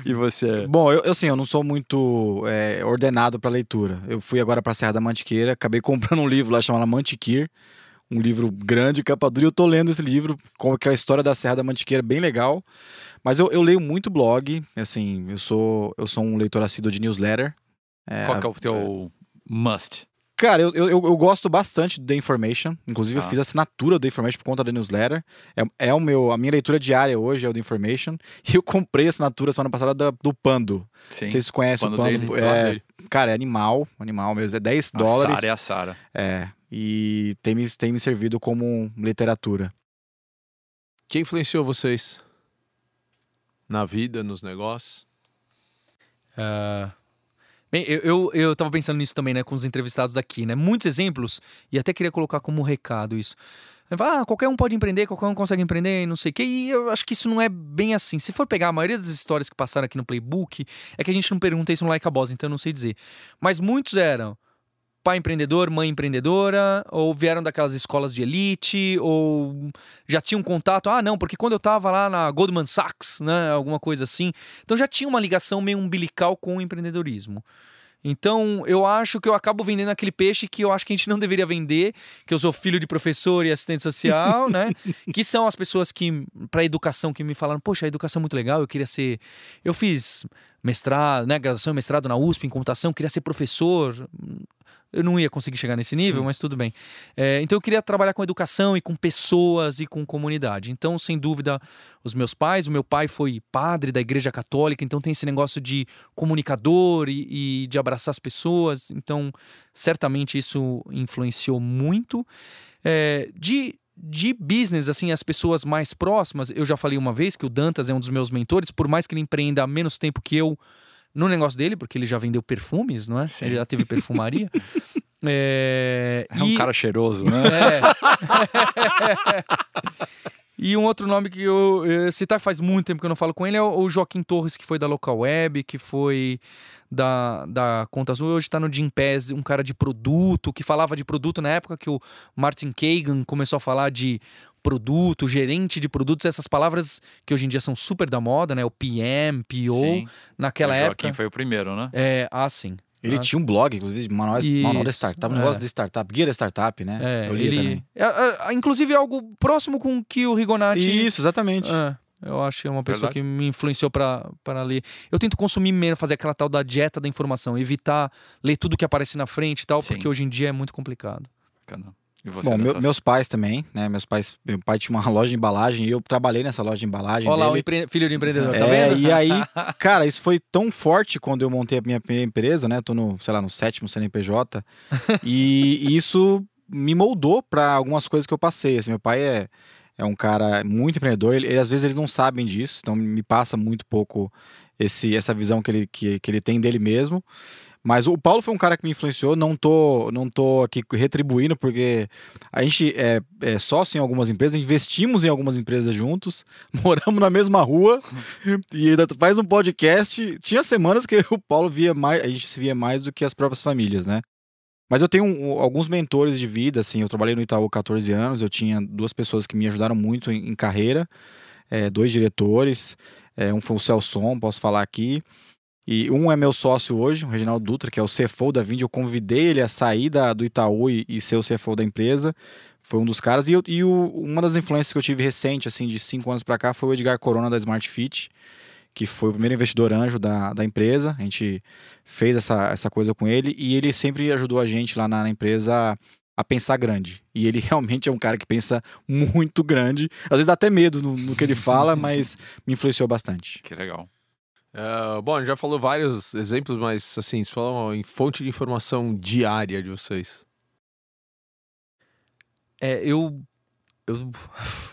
E você? Bom, eu, eu assim, eu não sou muito é, ordenado pra leitura. Eu fui agora pra Serra da Mantiqueira, acabei comprando um livro lá chamado Mantiqueira, um livro grande, capa dura, e eu tô lendo esse livro, como que é a história da Serra da Mantiqueira, bem legal. Mas eu, eu leio muito blog, assim, eu sou, eu sou um leitor assíduo de newsletter. É, Qual que é o teu must? Cara, eu, eu, eu gosto bastante do The Information. Inclusive, eu Ah. fiz assinatura do The Information por conta da newsletter. É, é o meu, a minha leitura diária hoje é o The Information. E eu comprei a assinatura semana passada da- do Pando. Sim. Vocês conhecem Pando o Pando. dele, é, dele. cara, é animal, animal mesmo. É 10 A dólares. Sara é a Sara. É. E tem me, tem me servido como literatura. Quem influenciou vocês? Na vida, nos negócios? Ah, Bem, eu, eu, eu tava pensando nisso também, né, com os entrevistados daqui, né? Muitos exemplos, e até queria colocar como recado isso. Ah, qualquer um pode empreender, qualquer um consegue empreender, e não sei o quê. E eu acho que isso não é bem assim. Se for pegar a maioria das histórias que passaram aqui no Playbook, é que a gente não pergunta isso no Like a Boss, então eu não sei dizer. Mas muitos eram pai empreendedor, mãe empreendedora, ou vieram daquelas escolas de elite, ou já tinham contato. Ah, não, porque quando eu tava lá na Goldman Sachs, né, alguma coisa assim. Então já tinha uma ligação meio umbilical com o empreendedorismo. Então, eu acho que eu acabo vendendo aquele peixe que eu acho que a gente não deveria vender, que eu sou filho de professor e assistente social, né? Que são as pessoas que, para educação, que me falaram: Poxa, a educação é muito legal, eu queria ser. Eu fiz mestrado, né? Graduação e mestrado na USP em computação, queria ser professor. Eu não ia conseguir chegar nesse nível, mas tudo bem. É, então eu queria trabalhar com educação e com pessoas e com comunidade. Então, sem dúvida, os meus pais, o meu pai foi padre da Igreja Católica, então tem esse negócio de comunicador e, e de abraçar as pessoas. Então, certamente isso influenciou muito. É, de de business, assim, as pessoas mais próximas, eu já falei uma vez que o Dantas é um dos meus mentores, por mais que ele empreenda há menos tempo que eu no negócio dele, porque ele já vendeu perfumes, não é? Sim. Ele já teve perfumaria. é, É um e- cara cheiroso, né? é. E um outro nome que eu citar faz muito tempo que eu não falo com ele é o Joaquim Torres, que foi da Local Web, que foi da, da Conta Azul. Hoje está no Gimpass, um cara de produto, que falava de produto na época que o Martin Kagan começou a falar de produto, gerente de produtos, essas palavras que hoje em dia são super da moda, né? O PM, PO, Sim. naquela o época. Joaquim foi o primeiro, né? É, ah, sim. Ele Ah, tinha um blog, inclusive, de manual, manual da startup, um é. negócio de startup, guia da startup, né? É, eu li ele. também. É, é, é, inclusive algo próximo com o que o Rigonati Isso, exatamente. É, eu acho que é uma pessoa Verdade. que me influenciou para para ler. Eu tento consumir menos, fazer aquela tal da dieta da informação, evitar ler tudo que aparece na frente e tal, Sim. porque hoje em dia é muito complicado. Bacana. Você, Bom, meu- Dantas? meus pais também, né? Meus pais, meu pai tinha uma loja de embalagem e eu trabalhei nessa loja de embalagem. Olha lá, o empre- filho de empreendedor, tá é, vendo? e aí, cara, isso foi tão forte quando eu montei a minha primeira empresa, né? Tô no, sei lá, no sétimo CNPJ. e, e isso me moldou para algumas coisas que eu passei. Assim, meu pai é, é um cara muito empreendedor, ele, ele- às vezes eles não sabem disso, então me passa muito pouco esse, essa visão que ele, que, que ele tem dele mesmo. Mas o Paulo foi um cara que me influenciou, não tô, não tô aqui retribuindo, porque a gente é, é sócio em algumas empresas, investimos em algumas empresas juntos, moramos na mesma rua e ainda faz um podcast. Tinha semanas que o Paulo via mais, a gente se via mais do que as próprias famílias, né? Mas eu tenho um- alguns mentores de vida, assim, eu trabalhei no Itaú há 14 anos, eu tinha duas pessoas que me ajudaram muito em, em carreira, é, dois diretores, é, um foi o Celson, posso falar aqui, e um é meu sócio hoje, o Reginaldo Dutra, que é o CFO da Vind. Eu convidei ele a sair da, do Itaú e, e ser o CFO da empresa. Foi um dos caras. E, eu- e o- uma das influências que eu tive recente, assim, de cinco anos para cá, foi o Edgar Corona da Smart Fit, que foi o primeiro investidor anjo da, da empresa. A gente fez essa, essa coisa com ele e ele sempre ajudou a gente lá na, na empresa a, pensar grande. E ele realmente é um cara que pensa muito grande. Às vezes dá até medo no, no que ele fala, mas me influenciou bastante. Que legal. É, bom, a gente já falou vários exemplos, mas assim, se falam em fonte de informação diária de vocês. É, eu. Eu.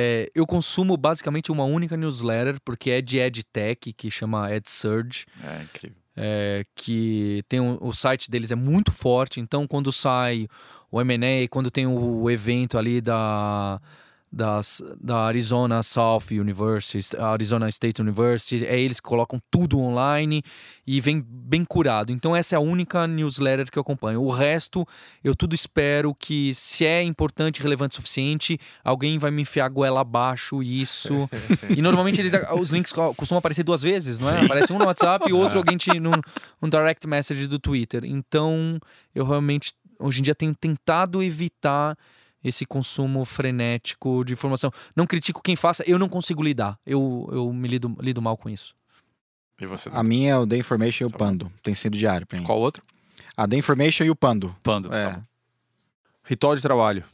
É, eu consumo basicamente uma única newsletter, porque é de EdTech, que chama EdSurge. É incrível. é, que tem um- o site deles é muito forte, então quando sai o M&A, quando tem o evento ali da das, da Arizona South University, Arizona State University, é eles que colocam tudo online e vem bem curado. Então essa é a única newsletter que eu acompanho. O resto eu tudo espero que se é importante, relevante o suficiente, alguém vai me enfiar a goela abaixo isso. e normalmente eles, os links co- costumam aparecer duas vezes, não é? Aparece um no WhatsApp e outro alguém te num, num direct message do Twitter. Então eu realmente hoje em dia tenho tentado evitar esse consumo frenético de informação. Não critico quem faça, eu não consigo lidar. Eu, eu me lido, lido mal com isso. E você? A minha é o The Information e o Tá bom. Pando. Tem sido diário pra mim. Qual outro? A The Information e o Pando. Pando. É. Tá bom. Ritual de trabalho.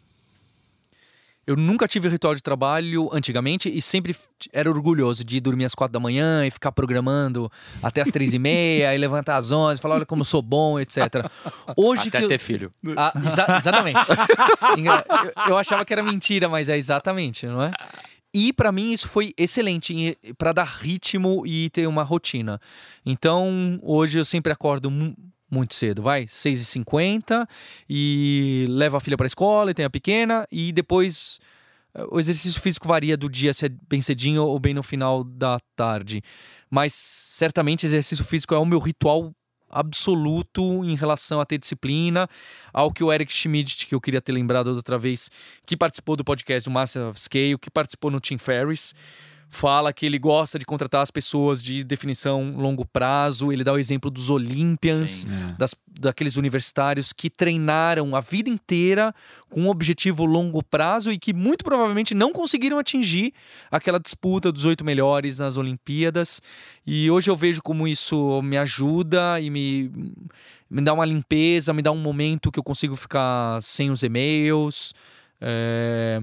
Eu nunca tive ritual de trabalho antigamente e sempre era orgulhoso de dormir às quatro da manhã e ficar programando até às três e meia, e levantar às onze, falar, olha como eu sou bom, etc. Hoje Até que eu- ter filho. Ah, exa- exatamente. Eu, eu achava que era mentira, mas é exatamente, não é? E pra mim isso foi excelente para dar ritmo e ter uma rotina. Então, hoje eu sempre acordo muito cedo, vai, 6h50 e levo a filha pra escola e tem a pequena e depois eh, o exercício físico varia do dia se é bem cedinho ou bem no final da tarde. Mas certamente exercício físico é o meu ritual absoluto em relação a ter disciplina, ao que o Eric Schmidt, que eu queria ter lembrado outra vez, que participou do podcast do Master of Scale, que participou no Team Ferris, fala que ele gosta de contratar as pessoas de definição longo prazo. Ele dá o exemplo dos Olympians. É. das, daqueles universitários que treinaram a vida inteira com um objetivo longo prazo e que muito provavelmente não conseguiram atingir aquela disputa dos oito melhores nas Olimpíadas. E hoje eu vejo como isso me ajuda e me, me dá uma limpeza, me dá um momento que eu consigo ficar sem os e-mails. É,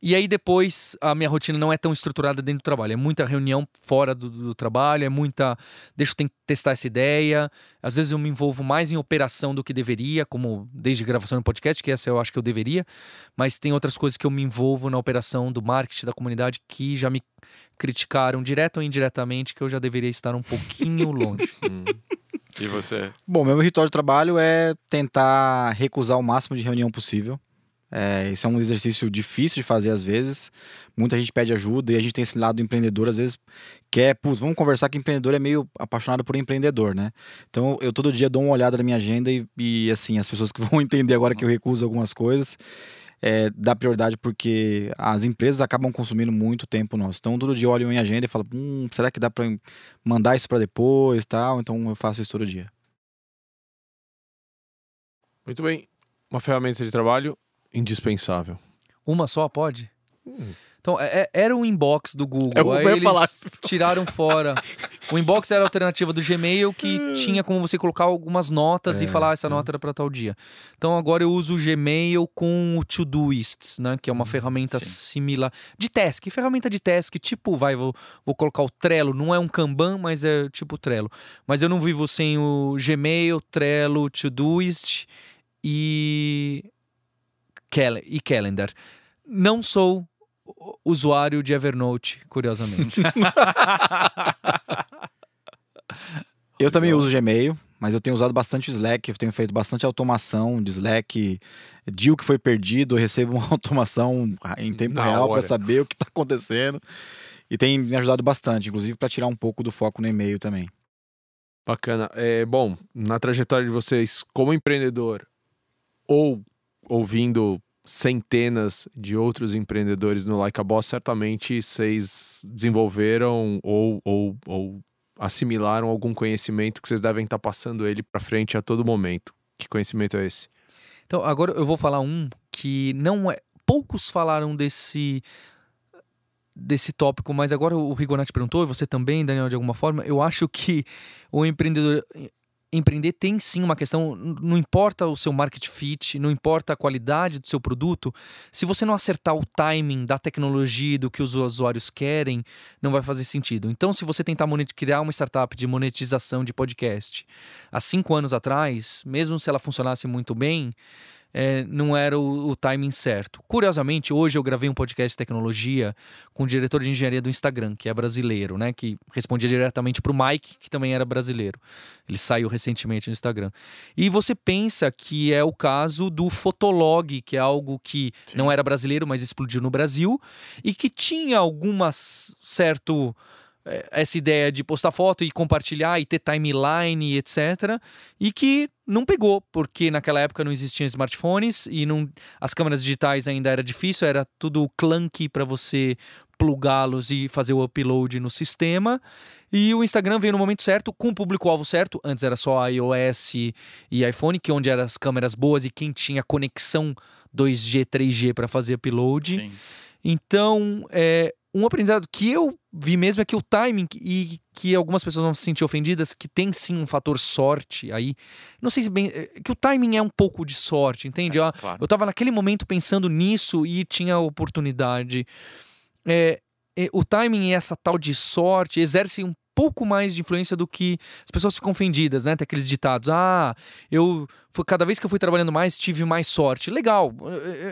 E aí depois a minha rotina não é tão estruturada dentro do trabalho. É muita reunião fora do, do trabalho, é muita. Deixa eu testar essa ideia. Às vezes eu me envolvo mais em operação do que deveria, como desde gravação do podcast, que essa eu acho que eu deveria. Mas tem outras coisas que eu me envolvo na operação do marketing da comunidade que já me criticaram direto ou indiretamente que eu já deveria estar um pouquinho longe. E você? Bom, meu ritual de trabalho é tentar recusar o máximo de reunião possível. É, esse é um exercício difícil de fazer às vezes. Muita gente pede ajuda e a gente tem esse lado empreendedor, às vezes, que é, putz, vamos conversar que empreendedor é meio apaixonado por empreendedor, né? Então eu todo dia dou uma olhada na minha agenda e, e, assim, as pessoas que vão entender agora que eu recuso algumas coisas, é, dá prioridade porque as empresas acabam consumindo muito tempo nosso. Então todo dia olho minha agenda e falo, hum, será que dá para mandar isso para depois tal? Então eu faço isso todo dia. Muito bem. Uma ferramenta de trabalho indispensável. Uma só pode? Então, é- é- era o inbox do Google. É eu aí eles falar. tiraram fora. O inbox era a alternativa do Gmail que tinha como você colocar algumas notas e É, falar "Ah, essa nota era para tal dia. Então agora eu uso o Gmail com o Todoist, né? Que é uma ferramenta sim. similar. De task, ferramenta de task, tipo, vai, vou, vou colocar o Trello. Não é um Kanban, mas é tipo Trello. Mas eu não vivo sem o Gmail, Trello, Todoist e, Cal e Calendar. Não sou usuário de Evernote, curiosamente. Eu também uso Gmail, mas eu tenho usado bastante Slack, eu tenho feito bastante automação de Slack. Deal que foi perdido, eu recebo uma automação em tempo Na real para saber o que está acontecendo. E tem me ajudado bastante, inclusive para tirar um pouco do foco no e-mail também. Bacana. É, bom, na trajetória de vocês como empreendedor ou ouvindo centenas de outros empreendedores no Like a Boss, certamente vocês desenvolveram ou, ou, ou assimilaram algum conhecimento que vocês devem estar passando ele para frente a todo momento. Que conhecimento é esse? Então, agora eu vou falar um que não é. Poucos falaram desse desse tópico, mas agora o Rigonati perguntou, e você também, Daniel, de alguma forma, eu acho que o empreendedor empreender tem sim uma questão, não importa o seu market fit, não importa a qualidade do seu produto, se você não acertar o timing da tecnologia do que os usuários querem, não vai fazer sentido. Então, se você tentar criar uma startup de monetização de podcast há cinco anos atrás, mesmo se ela funcionasse muito bem, é, não era o, o timing certo. Curiosamente, hoje eu gravei um podcast de tecnologia com o diretor de engenharia do Instagram, que é brasileiro, né? Que respondia diretamente para o Mike, que também era brasileiro. Ele saiu recentemente no Instagram. E você pensa que é o caso do Fotolog, que é algo que Sim. não era brasileiro, mas explodiu no Brasil, e que tinha algumas certo essa ideia de postar foto e compartilhar e ter timeline, etc. E que não pegou, porque naquela época não existiam smartphones e não, as câmeras digitais ainda era difícil, era tudo clunky para você plugá-los e fazer o upload no sistema. E o Instagram veio no momento certo, com o público-alvo certo. Antes era só iOS e iPhone, que é onde eram as câmeras boas e quem tinha conexão 2G, 3G para fazer upload. Sim. Então, é, um aprendizado que eu vi mesmo é que o timing, e que algumas pessoas vão se sentir ofendidas, que tem sim um fator sorte aí. Não sei se bem. é, Que o timing é um pouco de sorte, entende? Ó, Claro. eu tava naquele momento pensando nisso e tinha a oportunidade. É, é, o timing e essa tal de sorte exerce um pouco mais de influência do que as pessoas ficam ofendidas, né? Tem aqueles ditados. Ah, eu. Cada vez que eu fui trabalhando mais, tive mais sorte. Legal,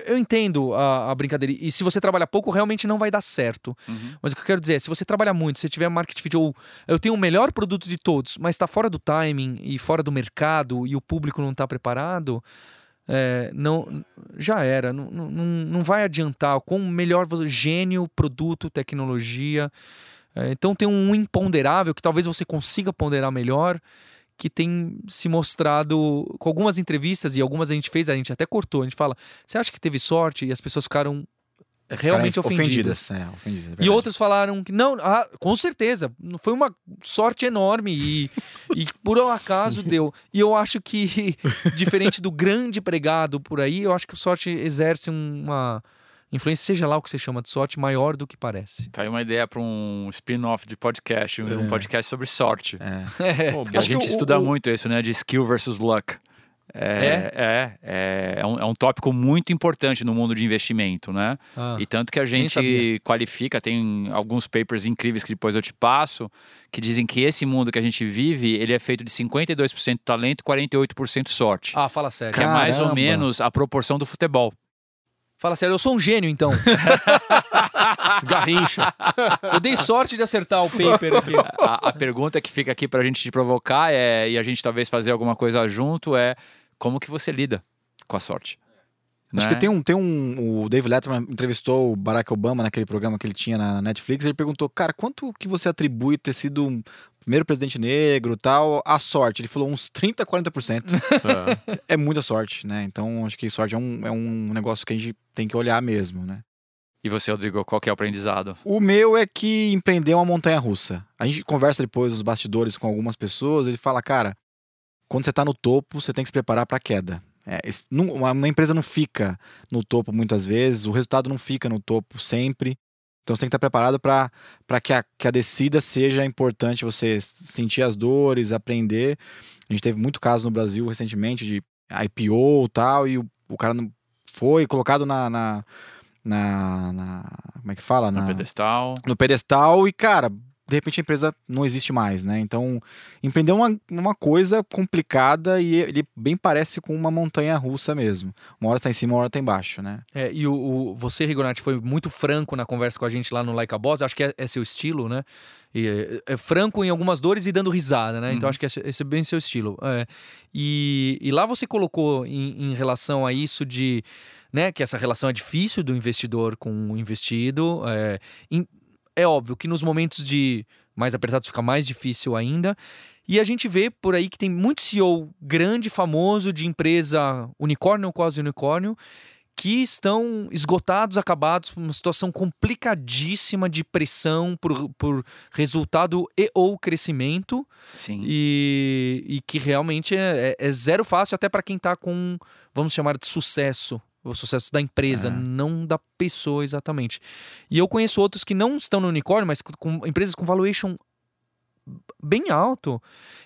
eu, entendo a, a brincadeira. E se você trabalha pouco, realmente não vai dar certo. Uhum. Mas o que eu quero dizer é, se você trabalha muito, se tiver market fit, ou eu tenho o melhor produto de todos, mas está fora do timing e fora do mercado e o público não está preparado, é, não, já era. Não, não, não- vai adiantar. Com melhor você- gênio, produto, tecnologia. É, então tem um imponderável que talvez você consiga ponderar melhor, que tem se mostrado com algumas entrevistas e algumas a gente fez, a gente até cortou. A gente fala, você acha que teve sorte? E as pessoas ficaram realmente Ficaram ofendidas. É, ofendidas. é E outros falaram que não, ah, com certeza, foi uma sorte enorme e, e por um acaso deu. E eu acho que, diferente do grande pregado por aí, eu acho que o sorte exerce uma influência, seja lá o que você chama de sorte, maior do que parece. Tá aí uma ideia para um spin-off de podcast, um um podcast sobre sorte. É. Pô, a gente o- estuda o- muito isso, né? De skill versus luck. É, é, é, é um, é um tópico muito importante no mundo de investimento, né? Ah, E tanto que a gente qualifica, tem alguns papers incríveis que depois eu te passo, que dizem que esse mundo que a gente vive, ele é feito de 52% talento e 48% sorte. Ah, fala sério. que é mais ou caramba. menos a proporção do futebol. Fala sério, eu sou um gênio então. Garrincha. Eu dei sorte de acertar o paper aqui. A, a pergunta que fica aqui pra gente te provocar é, e a gente talvez fazer alguma coisa junto, é como que você lida com a sorte? Acho né? que tem um, tem um. O Dave Letterman entrevistou o Barack Obama naquele programa que ele tinha na Netflix. Ele perguntou, cara, quanto que você atribui ter sido um primeiro presidente negro tal, à sorte? Ele falou uns 30, 40%. É. é muita sorte, né? Então acho que sorte é um, é um negócio que a gente tem que olhar mesmo, né? E você, Rodrigo, qual que é o aprendizado? O meu é que empreender é uma montanha russa. A gente conversa depois nos bastidores com algumas pessoas, ele fala, cara, quando você tá no topo, você tem que se preparar para queda. É, uma empresa não fica no topo muitas vezes, o resultado não fica no topo sempre. Então você tem que estar preparado para que a, que a descida seja importante, você sentir as dores, aprender. A gente teve muito caso no Brasil recentemente de IPO e tal, e o, o cara não foi colocado na, na, na- na- Como é que fala? No Na- pedestal? no pedestal e, cara, de repente a empresa não existe mais, né? Então, empreender é uma, uma coisa complicada e ele bem parece com uma montanha russa mesmo. Uma hora tá em cima, uma hora tá embaixo, né? É, e o, o- você, Rigonati, foi muito franco na conversa com a gente lá no Like a Boss. Acho que é, é seu estilo, né? E é, é franco em algumas dores e dando risada, né? Então Uhum. acho que esse, é bem seu estilo. É. E, e lá você colocou em, em relação a isso de. Né, que essa relação é difícil do investidor com o investido. É, em- é óbvio que nos momentos de mais apertados fica mais difícil ainda. E a gente vê por aí que tem muito CEO grande, famoso, de empresa unicórnio ou quase unicórnio, que estão esgotados, acabados, uma situação complicadíssima de pressão por, por resultado e ou crescimento Sim. e, e que realmente é, é- é zero fácil até para quem tá com, vamos chamar de sucesso, o sucesso da empresa, É. não da pessoa exatamente. E eu conheço outros que não estão no unicórnio, mas com, com empresas com valuation bem alto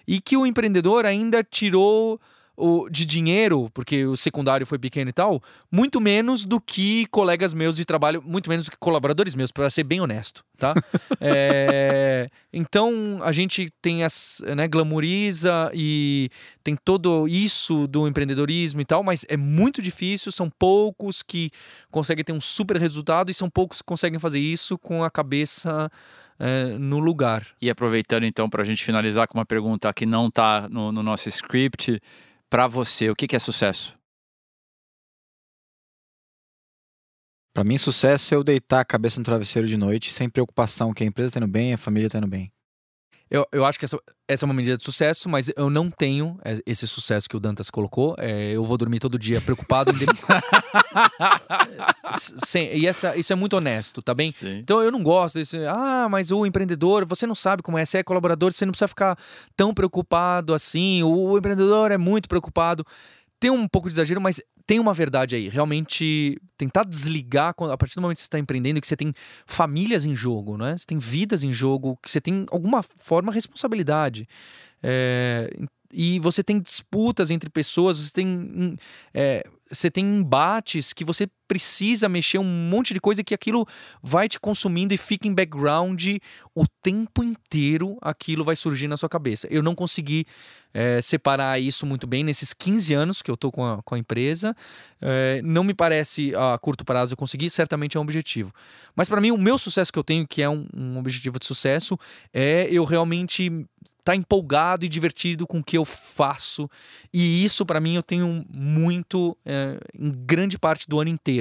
e que o empreendedor ainda tirou o, de dinheiro, porque o secundário foi pequeno e tal, muito menos do que colegas meus de trabalho, muito menos do que colaboradores meus, para ser bem honesto, tá? É, então a gente tem as, né, glamoriza e tem todo isso do empreendedorismo e tal, mas é muito difícil, são poucos que conseguem ter um super resultado e são poucos que conseguem fazer isso com a cabeça é, no lugar. E aproveitando então para a gente finalizar com uma pergunta que não está no, no nosso script, para você, o que, que é sucesso? Pra mim, sucesso é eu deitar a cabeça no travesseiro de noite sem preocupação que a empresa tá indo bem, a família tá indo bem. Eu, eu acho que essa, essa é uma medida de sucesso, mas eu não tenho é, esse sucesso que o Dantas colocou. É, eu vou dormir todo dia preocupado. em Sem- e essa, isso é muito honesto, tá bem? Sim. Então eu não gosto desse. Ah, mas o empreendedor, você não sabe como é. Você é colaborador, você não precisa ficar tão preocupado assim. O, o empreendedor é muito preocupado. Tem um pouco de exagero, mas tem uma verdade aí. Realmente tentar desligar a partir do momento que você está empreendendo, que você tem famílias em jogo, né? Você tem vidas em jogo, que você tem alguma forma responsabilidade. É, e você tem disputas entre pessoas, você tem, é, você tem embates que você precisa mexer um monte de coisa que aquilo vai te consumindo e fica em background o tempo inteiro aquilo vai surgir na sua cabeça. Eu não consegui é, separar isso muito bem nesses 15 anos que eu tô com a, com a empresa. É, não me parece a curto prazo eu conseguir, certamente é um objetivo. Mas para mim, o meu sucesso que eu tenho, que é um, um objetivo de sucesso, é eu realmente estar tá empolgado e divertido com o que eu faço. E isso, para mim, eu tenho muito é, em grande parte do ano inteiro.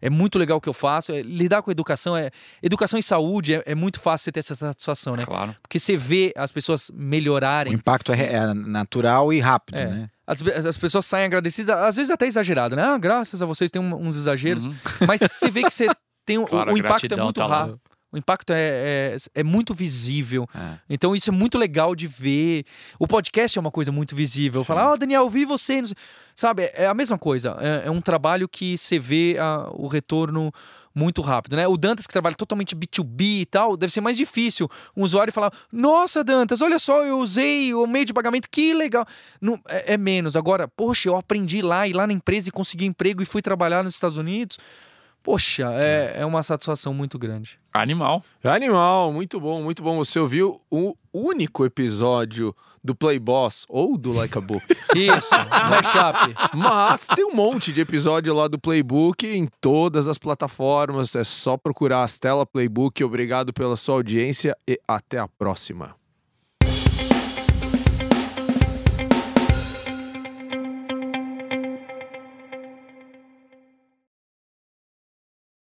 É muito legal o que eu faço. é, lidar com educação é. Educação e saúde é, é muito fácil você ter essa satisfação, né? Claro. Porque você vê as pessoas O melhorarem. impacto é, é natural e rápido, É. né? As, as pessoas saem agradecidas, às vezes até exagerado, né? Ah, graças a vocês tem um- uns exageros. Uhum. Mas você vê que você tem o- Claro, o, impacto é muito tá lá. O impacto é, é, é muito visível. É. Então isso é muito legal de ver. O podcast é uma coisa muito visível. Falar, ó, Daniel, eu vi você. Sabe, é a mesma coisa. É, é um trabalho que você vê ah, o retorno muito rápido, né? O Dantas que trabalha totalmente B2B e tal, deve ser mais difícil um usuário falar: Nossa, Dantas, olha só, eu usei o meio de pagamento, que legal. Não, é, é menos. Agora, poxa, eu aprendi lá, ir lá na empresa e consegui emprego e fui trabalhar nos Estados Unidos. Poxa, é, é uma satisfação muito grande. Animal. Animal, muito bom, muito bom. Você ouviu o único episódio do Play Boss ou do Like a Book. Isso, mashup. Mas tem um monte de episódio lá do Playbook em todas as plataformas. É só procurar a Stella Playbook. Obrigado pela sua audiência e até a próxima.